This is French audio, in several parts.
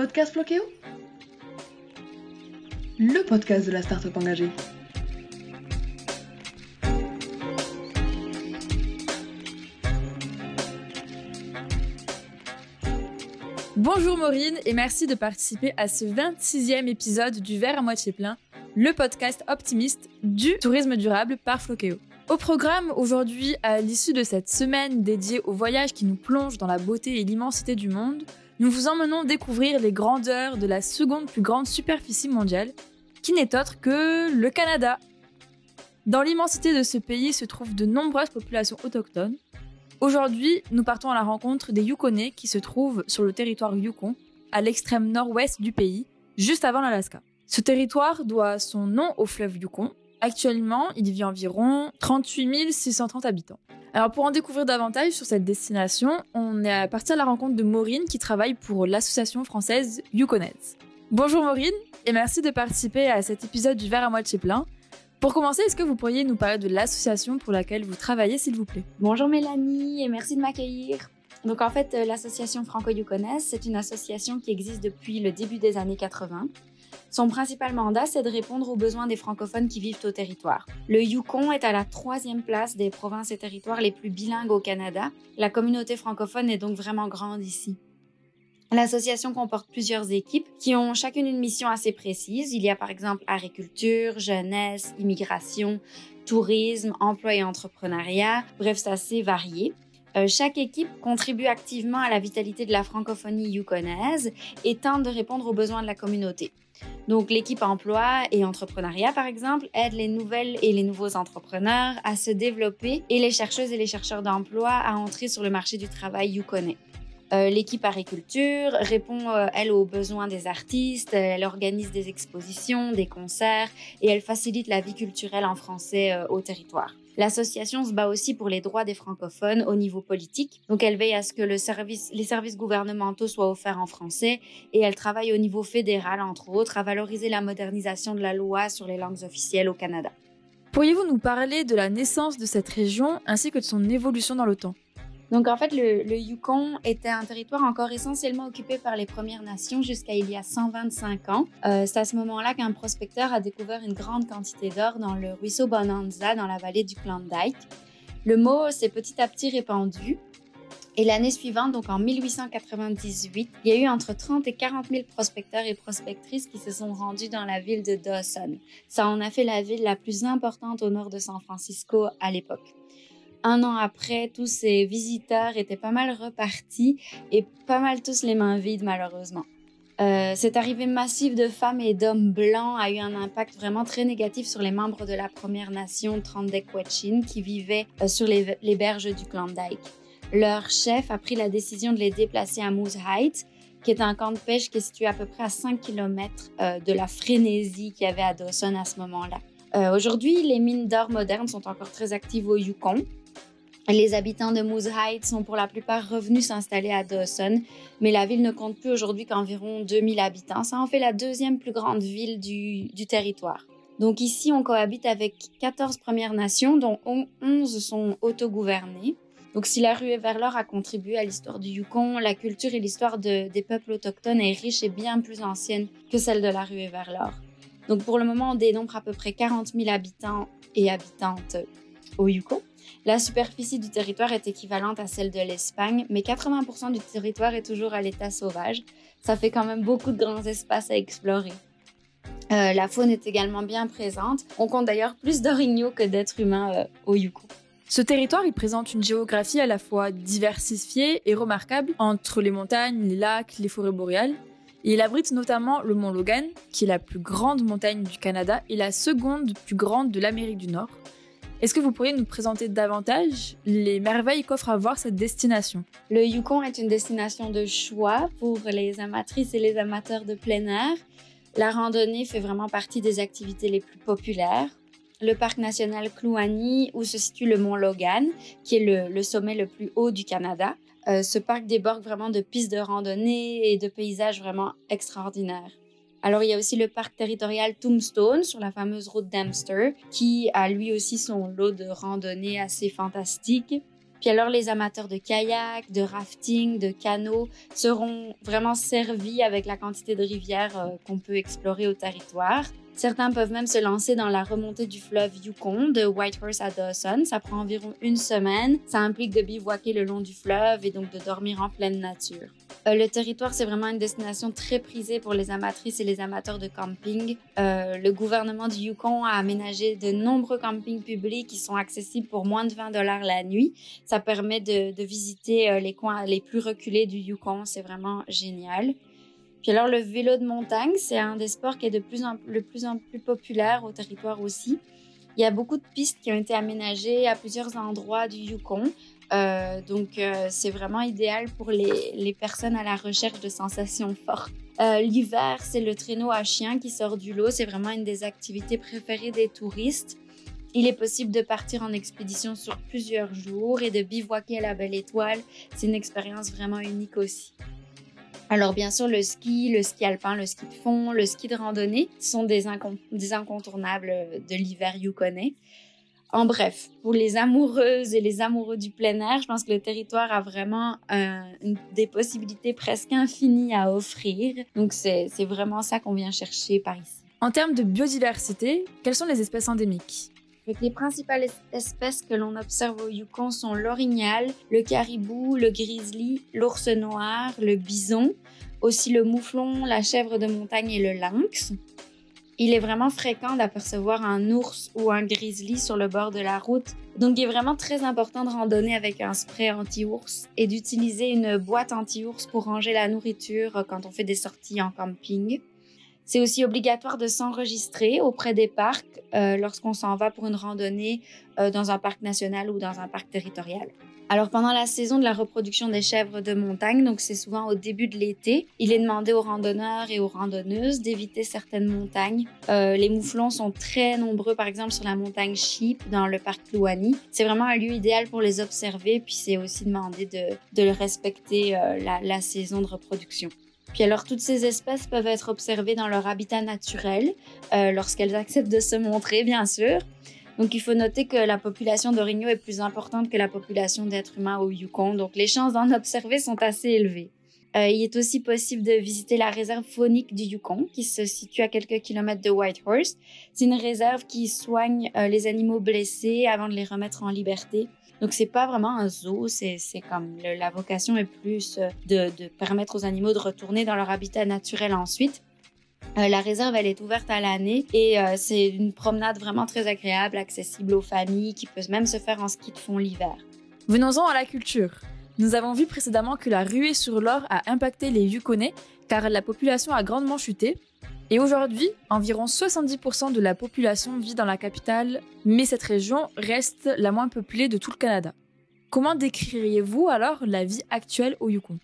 Podcast Floqueo Le podcast de la start-up engagée. Bonjour Maureen et merci de participer à ce 26e épisode du Verre à moitié plein, le podcast optimiste du tourisme durable par Floqueo. Au programme aujourd'hui, à l'issue de cette semaine dédiée au voyage qui nous plonge dans la beauté et l'immensité du monde, nous vous emmenons découvrir les grandeurs de la seconde plus grande superficie mondiale, qui n'est autre que le Canada. Dans l'immensité de ce pays se trouvent de nombreuses populations autochtones. Aujourd'hui, nous partons à la rencontre des Yukonais qui se trouvent sur le territoire Yukon, à l'extrême nord-ouest du pays, juste avant l'Alaska. Ce territoire doit son nom au fleuve Yukon, Actuellement, il vit environ 38 630 habitants. Alors pour en découvrir davantage sur cette destination, on est parti à la rencontre de Maureen qui travaille pour l'association française Yukonets. Bonjour Maureen et merci de participer à cet épisode du verre à moitié plein. Pour commencer, est-ce que vous pourriez nous parler de l'association pour laquelle vous travaillez s'il vous plaît? Bonjour Mélanie et merci de m'accueillir. Donc en fait, euh, l'association Franco-Yukonais, c'est une association qui existe depuis le début des années 80 son principal mandat, c'est de répondre aux besoins des francophones qui vivent au territoire. Le Yukon est à la troisième place des provinces et territoires les plus bilingues au Canada. La communauté francophone est donc vraiment grande ici. L'association comporte plusieurs équipes qui ont chacune une mission assez précise. Il y a par exemple agriculture, jeunesse, immigration, tourisme, emploi et entrepreneuriat. Bref, c'est assez varié. Euh, chaque équipe contribue activement à la vitalité de la francophonie yukonaise et tente de répondre aux besoins de la communauté. Donc l'équipe emploi et entrepreneuriat, par exemple, aide les nouvelles et les nouveaux entrepreneurs à se développer et les chercheuses et les chercheurs d'emploi à entrer sur le marché du travail yukonais. Euh, l'équipe agriculture répond, euh, elle, aux besoins des artistes, elle organise des expositions, des concerts et elle facilite la vie culturelle en français euh, au territoire. L'association se bat aussi pour les droits des francophones au niveau politique. Donc, elle veille à ce que les services gouvernementaux soient offerts en français et elle travaille au niveau fédéral, entre autres, à valoriser la modernisation de la loi sur les langues officielles au Canada. Pourriez-vous nous parler de la naissance de cette région ainsi que de son évolution dans le temps? Donc en fait, le, Yukon était un territoire encore essentiellement occupé par les Premières Nations jusqu'à il y a 125 ans. Euh, c'est à ce moment-là qu'un prospecteur a découvert une grande quantité d'or dans le ruisseau Bonanza dans la vallée du Klondike. Le mot s'est petit à petit répandu. Et l'année suivante, donc en 1898, il y a eu entre 30 et 40 000 prospecteurs et prospectrices qui se sont rendus dans la ville de Dawson. Ça en a fait la ville la plus importante au nord de San Francisco à l'époque un an après, tous ces visiteurs étaient pas mal repartis et pas mal tous les mains vides malheureusement. Euh, cette arrivée massive de femmes et d'hommes blancs a eu un impact vraiment très négatif sur les membres de la Première Nation Trandek-Wetchin qui vivaient euh, sur les, berges du Klondike. Leur chef a pris la décision de les déplacer à Moose Heights, qui est un camp de pêche qui est situé à peu près à 5 km euh, de la frénésie qu'il y avait à Dawson à ce moment-là. Aujourd'hui, les mines d'or modernes sont encore très actives au Yukon. Les habitants de Moose Heights sont pour la plupart revenus s'installer à Dawson, mais la ville ne compte plus aujourd'hui qu'environ 2000 habitants. Ça en fait la deuxième plus grande ville du, territoire. Donc ici, on cohabite avec 14 Premières Nations, dont 11 sont autogouvernées. Donc si la rue vers l'or a contribué à l'histoire du Yukon, la culture et l'histoire des peuples autochtones est riche et bien plus ancienne que celle de la rue vers l'or. Donc pour le moment, on dénombre à peu près 40 000 habitants et habitantes au Yukon. La superficie du territoire est équivalente à celle de l'Espagne, mais 80% du territoire est toujours à l'état sauvage. Ça fait quand même beaucoup de grands espaces à explorer. Euh, la faune est également bien présente. On compte d'ailleurs plus d'orignaux que d'êtres humains euh, au Yukon. Ce territoire, présente une géographie à la fois diversifiée et remarquable entre les montagnes, les lacs, les forêts boréales. il abrite notamment le mont Logan, qui est la plus grande montagne du Canada et la seconde plus grande de l'Amérique du Nord. Est-ce que vous pourriez nous présenter davantage les merveilles qu'offre à voir cette destination? Le Yukon est une destination de choix pour les amatrices et les amateurs de plein air. La randonnée fait vraiment partie des activités les plus populaires. Le parc national Kluani, où se situe le mont Logan, qui est le, sommet le plus haut du Canada. Euh, ce parc déborde vraiment de pistes de randonnée et de paysages vraiment extraordinaires. Alors, il y a aussi le parc territorial Tombstone sur la fameuse route d'Amster, qui a lui aussi son lot de randonnées assez fantastiques. Puis alors, les amateurs de kayak, de rafting, de canot seront vraiment servis avec la quantité de rivières euh, qu'on peut explorer au territoire. Certains peuvent même se lancer dans la remontée du fleuve Yukon de Whitehorse à Dawson. Ça prend environ une semaine. Ça implique de bivouaquer le long du fleuve et donc de dormir en pleine nature. Euh, le territoire, c'est vraiment une destination très prisée pour les amatrices et les amateurs de camping. Euh, le gouvernement du Yukon a aménagé de nombreux campings publics qui sont accessibles pour moins de 20 dollars la nuit. Ça permet de, visiter euh, les coins les plus reculés du Yukon. C'est vraiment génial. Puis alors, le vélo de montagne, c'est un des sports qui est de plus en, le plus en plus populaire au territoire aussi. Il y a beaucoup de pistes qui ont été aménagées à plusieurs endroits du Yukon. Euh, donc, euh, c'est vraiment idéal pour les, les, personnes à la recherche de sensations fortes. Euh, L'hiver, c'est le traîneau à chien qui sort du lot. C'est vraiment une des activités préférées des touristes. Il est possible de partir en expédition sur plusieurs jours et de bivouaquer à la Belle Étoile. C'est une expérience vraiment unique aussi. Alors bien sûr, le ski, le ski alpin, le ski de fond, le ski de randonnée sont des, incont des incontournables de l'hiver yukonais. En bref, pour les amoureuses et les amoureux du plein air, je pense que le territoire a vraiment euh, des possibilités presque infinies à offrir. Donc c'est vraiment ça qu'on vient chercher par ici. En termes de biodiversité, quelles sont les espèces endémiques? Les principales espèces que l'on observe au Yukon sont l'orignal, le caribou, le grizzly, l'ours noir, le bison, aussi le mouflon, la chèvre de montagne et le lynx. Il est vraiment fréquent d'apercevoir un ours ou un grizzly sur le bord de la route, donc il est vraiment très important de randonner avec un spray anti-ours et d'utiliser une boîte anti-ours pour ranger la nourriture quand on fait des sorties en camping. C'est aussi obligatoire de s'enregistrer auprès des parcs euh, lorsqu'on s'en va pour une randonnée euh, dans un parc national ou dans un parc territorial. Alors pendant la saison de la reproduction des chèvres de montagne, donc c'est souvent au début de l'été, il est demandé aux randonneurs et aux randonneuses d'éviter certaines montagnes. Euh, les mouflons sont très nombreux, par exemple sur la montagne Sheep dans le parc Louani. C'est vraiment un lieu idéal pour les observer, puis c'est aussi demandé de, de respecter euh, la, saison de reproduction. Puis alors, toutes ces espèces peuvent être observées dans leur habitat naturel, euh, lorsqu'elles acceptent de se montrer, bien sûr. Donc, il faut noter que la population d'orignaux est plus importante que la population d'êtres humains au Yukon. Donc, les chances d'en observer sont assez élevées. Euh, il est aussi possible de visiter la réserve faunique du Yukon, qui se situe à quelques kilomètres de Whitehorse. C'est une réserve qui soigne euh, les animaux blessés avant de les remettre en liberté. Donc c'est pas vraiment un zoo, c'est comme la vocation est plus euh, de, de, permettre aux animaux de retourner dans leur habitat naturel ensuite. Euh, la réserve, elle est ouverte à l'année et euh, c'est une promenade vraiment très agréable, accessible aux familles, qui peut même se faire en ski de fond l'hiver. Venons-en à la culture. Nous avons vu précédemment que la ruée sur l'or a impacté les Yukonais car la population a grandement chuté et aujourd'hui, environ 70% de la population vit dans la capitale, mais cette région reste la moins peuplée de tout le Canada. Comment décririez-vous alors la vie actuelle au Yukon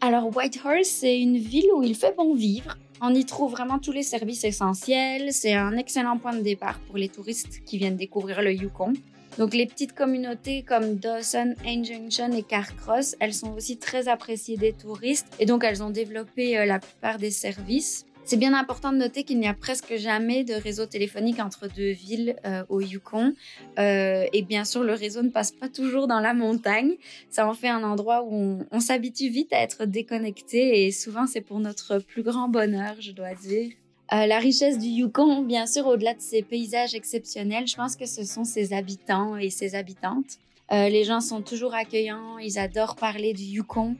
Alors Whitehorse, c'est une ville où il fait bon vivre. On y trouve vraiment tous les services essentiels. C'est un excellent point de départ pour les touristes qui viennent découvrir le Yukon. Donc les petites communautés comme Dawson, Junction et Carcross, elles sont aussi très appréciées des touristes et donc elles ont développé euh, la plupart des services. C'est bien important de noter qu'il n'y a presque jamais de réseau téléphonique entre deux villes euh, au Yukon. Euh, et bien sûr, le réseau ne passe pas toujours dans la montagne. Ça en fait un endroit où on, s'habitue vite à être déconnecté et souvent c'est pour notre plus grand bonheur, je dois dire. Euh, la richesse du Yukon, bien sûr, au-delà de ses paysages exceptionnels, je pense que ce sont ses habitants et ses habitantes. Les gens sont toujours accueillants, ils adorent parler du Yukon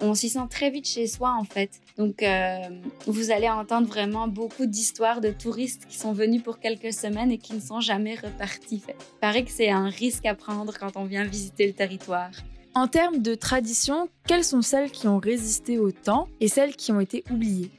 on s'y sent très vite chez soi en fait. Donc euh, vous allez entendre vraiment beaucoup d'histoires de touristes qui sont venus pour quelques semaines et qui ne sont jamais repartis. Il paraît que c'est un risque à prendre quand on vient visiter le territoire. En termes de tradition, quelles sont celles qui ont résisté au temps et celles qui ont été oubliées?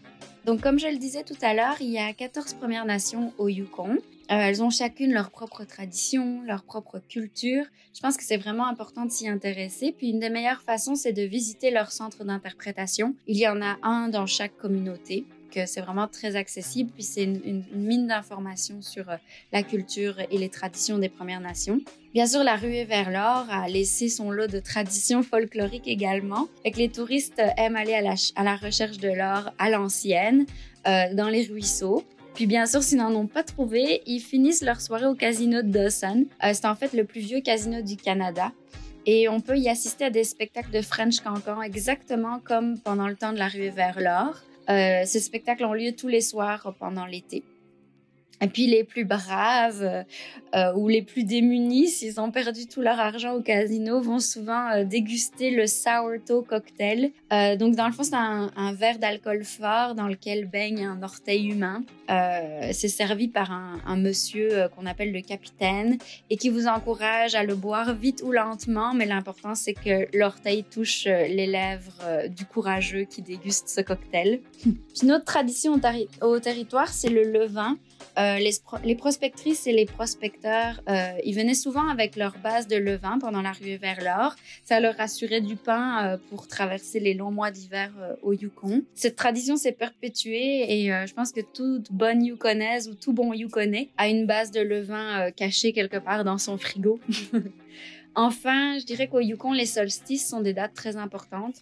Donc, comme je le disais tout à l'heure, il y a 14 Premières Nations au Yukon. Euh, elles ont chacune leur propre tradition, leur propre culture. Je pense que c'est vraiment important de s'y intéresser. Puis une des meilleures façons, c'est de visiter leur centre d'interprétation. Il y en a un dans chaque communauté que c'est vraiment très accessible, puis c'est une, mine d'informations sur euh, la culture et les traditions des Premières Nations. Bien sûr, la ruée vers l'or a laissé son lot de traditions folkloriques également, et que les touristes aiment aller à la, à la recherche de l'or à l'ancienne, euh, dans les ruisseaux. Puis bien sûr, s'ils n'en ont pas trouvé, ils finissent leur soirée au casino de Dawson. Euh, c'est en fait le plus vieux casino du Canada. Et on peut y assister à des spectacles de French Cancan exactement comme pendant le temps de la ruée vers l'or. Euh, ces spectacles ont lieu tous les soirs pendant l'été. Et puis les plus braves euh, ou les plus démunis, s'ils ont perdu tout leur argent au casino, vont souvent euh, déguster le sourdough cocktail. Euh, donc dans le fond, c'est un, verre d'alcool fort dans lequel baigne un orteil humain. C'est servi par un, monsieur qu'on appelle le capitaine et qui vous encourage à le boire vite ou lentement, mais l'important c'est que l'orteil touche les lèvres du courageux qui déguste ce cocktail. Puis une autre tradition au territoire, c'est le levain. Euh, les, prospectrices et les prospecteurs, euh, ils venaient souvent avec leur base de levain pendant la ruée vers l'or. Ça leur assurait du pain euh, pour traverser les longs mois d'hiver au Yukon. Cette tradition s'est perpétuée et je pense que toute bonne Yukonaise ou tout bon Yukonais a une base de levain cachée quelque part dans son frigo. enfin, je dirais qu'au Yukon, les solstices sont des dates très importantes.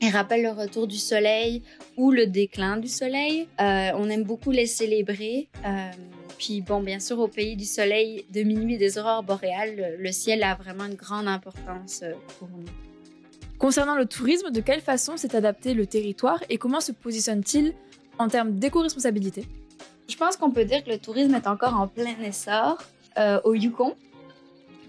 Ils rappellent le retour du soleil ou le déclin du soleil. Euh, on aime beaucoup les célébrer. Euh, puis bon, bien sûr, au pays du soleil, de minuit et des aurores boréales, le ciel a vraiment une grande importance euh, pour nous. Concernant le tourisme, de quelle façon s'est adapté le territoire et comment se positionne-t-il en termes d'éco-responsabilité? Je pense qu'on peut dire que le tourisme est encore en plein essor euh, au Yukon.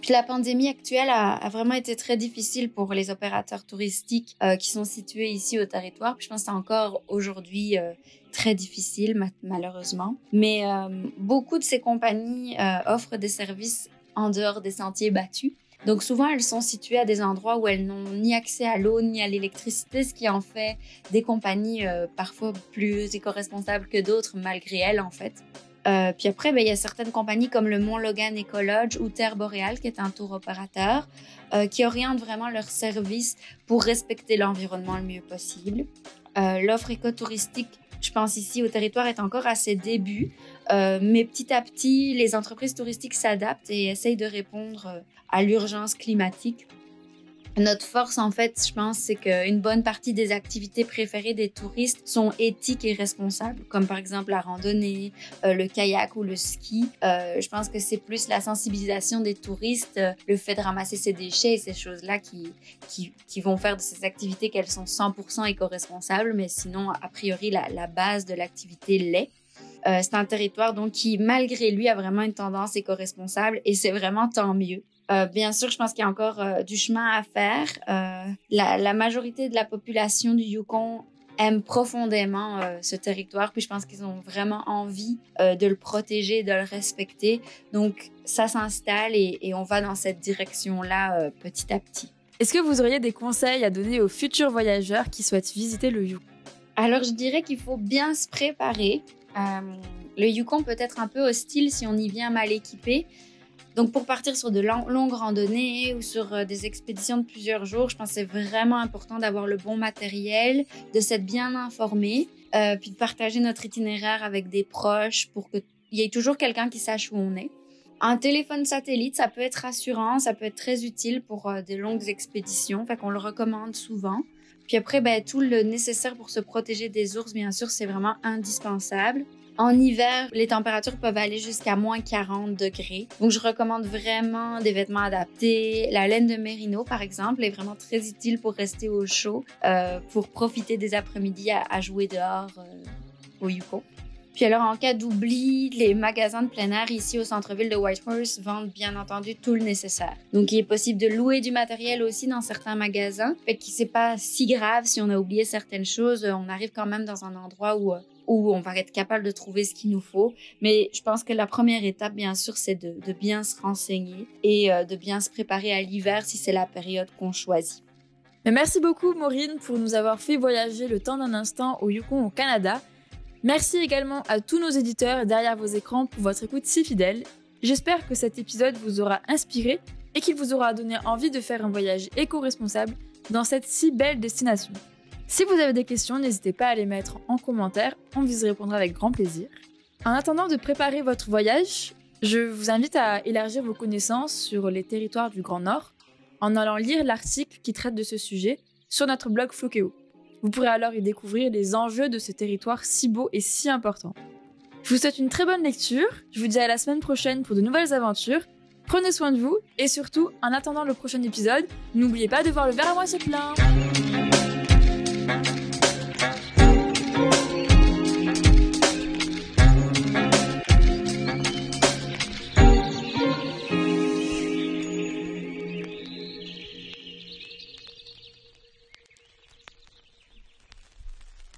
Puis la pandémie actuelle a, vraiment été très difficile pour les opérateurs touristiques euh, qui sont situés ici au territoire. Je pense que c'est encore aujourd'hui euh, très difficile, ma malheureusement. Mais euh, beaucoup de ces compagnies offrent des services en dehors des sentiers battus. Donc souvent, elles sont situées à des endroits où elles n'ont ni accès à l'eau ni à l'électricité, ce qui en fait des compagnies parfois plus éco-responsables que d'autres, malgré elles en fait. Euh, puis après, ben, il y a certaines compagnies comme le Mont Logan Ecolodge ou Terre Boréale, qui est un tour opérateur, euh, qui orientent vraiment leurs services pour respecter l'environnement le mieux possible. Euh, L'offre écotouristique, je pense ici au territoire, est encore à ses débuts, mais petit à petit, les entreprises touristiques s'adaptent et essayent de répondre à l'urgence climatique. Notre force, en fait, je pense, c'est qu'une bonne partie des activités préférées des touristes sont éthiques et responsables, comme par exemple la randonnée, euh, le kayak ou le ski. Euh, je pense que c'est plus la sensibilisation des touristes, euh, le fait de ramasser ses déchets et ces choses-là qui, qui, qui, vont faire de ces activités qu'elles sont 100% éco-responsables, mais sinon, a priori, la, la base de l'activité l'est. C'est un territoire donc qui, malgré lui, a vraiment une tendance éco-responsable et c'est vraiment tant mieux. Euh, bien sûr, je pense qu'il y a encore euh, du chemin à faire. Euh, la, la, majorité de la population du Yukon aime profondément ce territoire, puis je pense qu'ils ont vraiment envie de le protéger, de le respecter. Donc, ça s'installe et, et, on va dans cette direction-là petit à petit. Est-ce que vous auriez des conseils à donner aux futurs voyageurs qui souhaitent visiter le Yukon? Alors, je dirais qu'il faut bien se préparer. le Yukon peut être un peu hostile si on y vient mal équipé. Donc pour partir sur de longues randonnées ou sur euh, des expéditions de plusieurs jours, je pense que c'est vraiment important d'avoir le bon matériel, de s'être bien informé, euh, puis de partager notre itinéraire avec des proches pour qu'il y ait toujours quelqu'un qui sache où on est. Un téléphone satellite, ça peut être rassurant, ça peut être très utile pour euh, des longues expéditions, fait qu'on le recommande souvent. Puis après, ben, tout le nécessaire pour se protéger des ours, bien sûr, c'est vraiment indispensable. En hiver, les températures peuvent aller jusqu'à moins 40 degrés. Donc, je recommande vraiment des vêtements adaptés. La laine de mérino, par exemple, est vraiment très utile pour rester au chaud, euh, pour profiter des après-midi à, jouer dehors euh, au Yukon. Puis alors, en cas d'oubli, les magasins de plein air ici au centre-ville de Whitehorse vendent bien entendu tout le nécessaire. Donc, il est possible de louer du matériel aussi dans certains magasins. Fait que c'est pas si grave si on a oublié certaines choses. On arrive quand même dans un endroit où où on va être capable de trouver ce qu'il nous faut. Mais je pense que la première étape, bien sûr, c'est de, bien se renseigner et euh, de bien se préparer à l'hiver si c'est la période qu'on choisit. Mais merci beaucoup, Maureen, pour nous avoir fait voyager le temps d'un instant au Yukon, au Canada. Merci également à tous nos éditeurs derrière vos écrans pour votre écoute si fidèle. J'espère que cet épisode vous aura inspiré et qu'il vous aura donné envie de faire un voyage éco-responsable dans cette si belle destination. Si vous avez des questions, n'hésitez pas à les mettre en commentaire, on vous y répondra avec grand plaisir. En attendant de préparer votre voyage, je vous invite à élargir vos connaissances sur les territoires du Grand Nord en allant lire l'article qui traite de ce sujet sur notre blog Flokeo. Vous pourrez alors y découvrir les enjeux de ce territoire si beau et si important. Je vous souhaite une très bonne lecture, je vous dis à la semaine prochaine pour de nouvelles aventures. Prenez soin de vous et surtout, en attendant le prochain épisode, n'oubliez pas de voir le verre à moitié plein. Thank you.